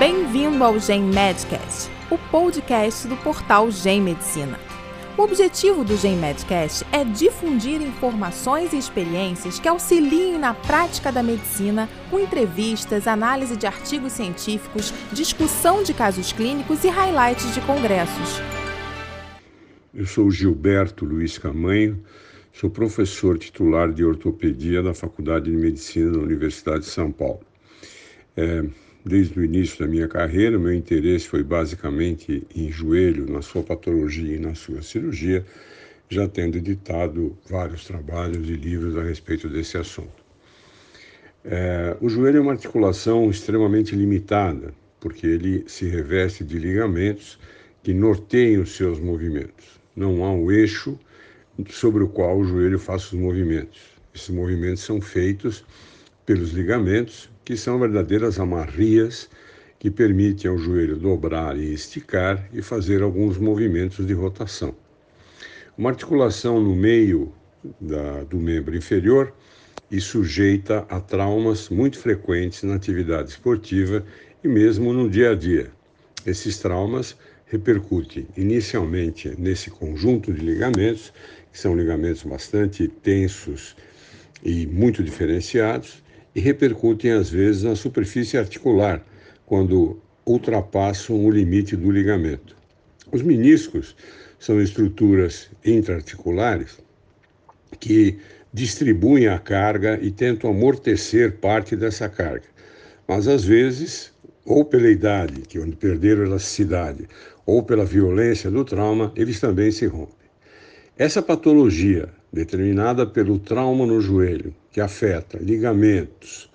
Bem-vindo ao Gen Medcast, o podcast do portal Gen Medicina. O objetivo do Gen Medcast é difundir informações e experiências que auxiliem na prática da medicina, com entrevistas, análise de artigos científicos, discussão de casos clínicos e highlights de congressos. Eu sou Gilberto Luiz Camanho, sou professor titular de ortopedia da Faculdade de Medicina da Universidade de São Paulo. É, desde o início da minha carreira, meu interesse foi basicamente em joelho, na sua patologia e na sua cirurgia, já tendo editado vários trabalhos e livros a respeito desse assunto. É, o joelho é uma articulação extremamente limitada, porque ele se reveste de ligamentos que norteiam os seus movimentos. Não há um eixo sobre o qual o joelho faz os movimentos. Esses movimentos são feitos pelos ligamentos, que são verdadeiras amarrias que permitem ao joelho dobrar e esticar e fazer alguns movimentos de rotação. Uma articulação no meio da, do membro inferior e sujeita a traumas muito frequentes na atividade esportiva e mesmo no dia a dia. Esses traumas repercutem inicialmente nesse conjunto de ligamentos, que são ligamentos bastante tensos e muito diferenciados, e repercutem às vezes na superfície articular, quando ultrapassam o limite do ligamento. Os meniscos são estruturas intraarticulares que distribuem a carga e tentam amortecer parte dessa carga. Mas às vezes, ou pela idade, que onde perderam elasticidade, ou pela violência do trauma, eles também se rompem. Essa patologia determinada pelo trauma no joelho, que afeta ligamentos,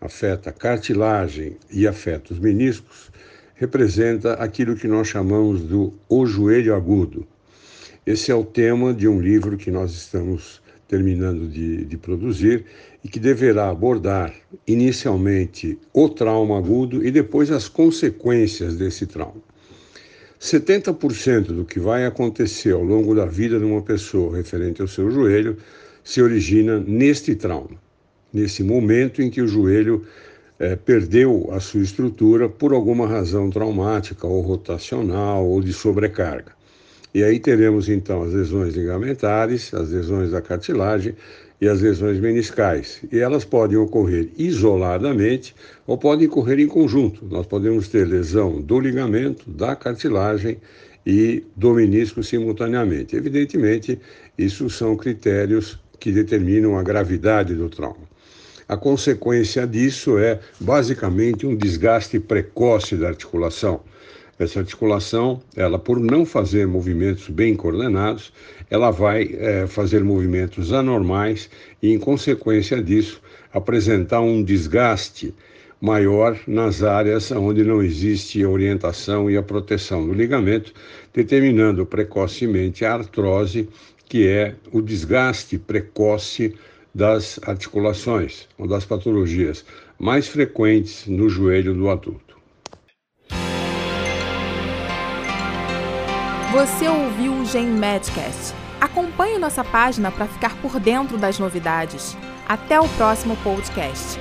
afeta cartilagem e afeta os meniscos, representa aquilo que nós chamamos do o joelho agudo. Esse é o tema de um livro que nós estamos terminando de, de produzir e que deverá abordar inicialmente o trauma agudo e depois as consequências desse trauma. 70% do que vai acontecer ao longo da vida de uma pessoa referente ao seu joelho se origina neste trauma, nesse momento em que o joelho é, perdeu a sua estrutura por alguma razão traumática ou rotacional ou de sobrecarga. E aí teremos então as lesões ligamentares, as lesões da cartilagem e as lesões meniscais. E elas podem ocorrer isoladamente ou podem ocorrer em conjunto. Nós podemos ter lesão do ligamento, da cartilagem e do menisco simultaneamente. Evidentemente, isso são critérios que determinam a gravidade do trauma. A consequência disso é basicamente um desgaste precoce da articulação essa articulação, ela por não fazer movimentos bem coordenados, ela vai é, fazer movimentos anormais e, em consequência disso, apresentar um desgaste maior nas áreas onde não existe a orientação e a proteção do ligamento, determinando precocemente a artrose, que é o desgaste precoce das articulações, uma das patologias mais frequentes no joelho do adulto. Você ouviu o Gen Medcast. Acompanhe nossa página para ficar por dentro das novidades. Até o próximo podcast.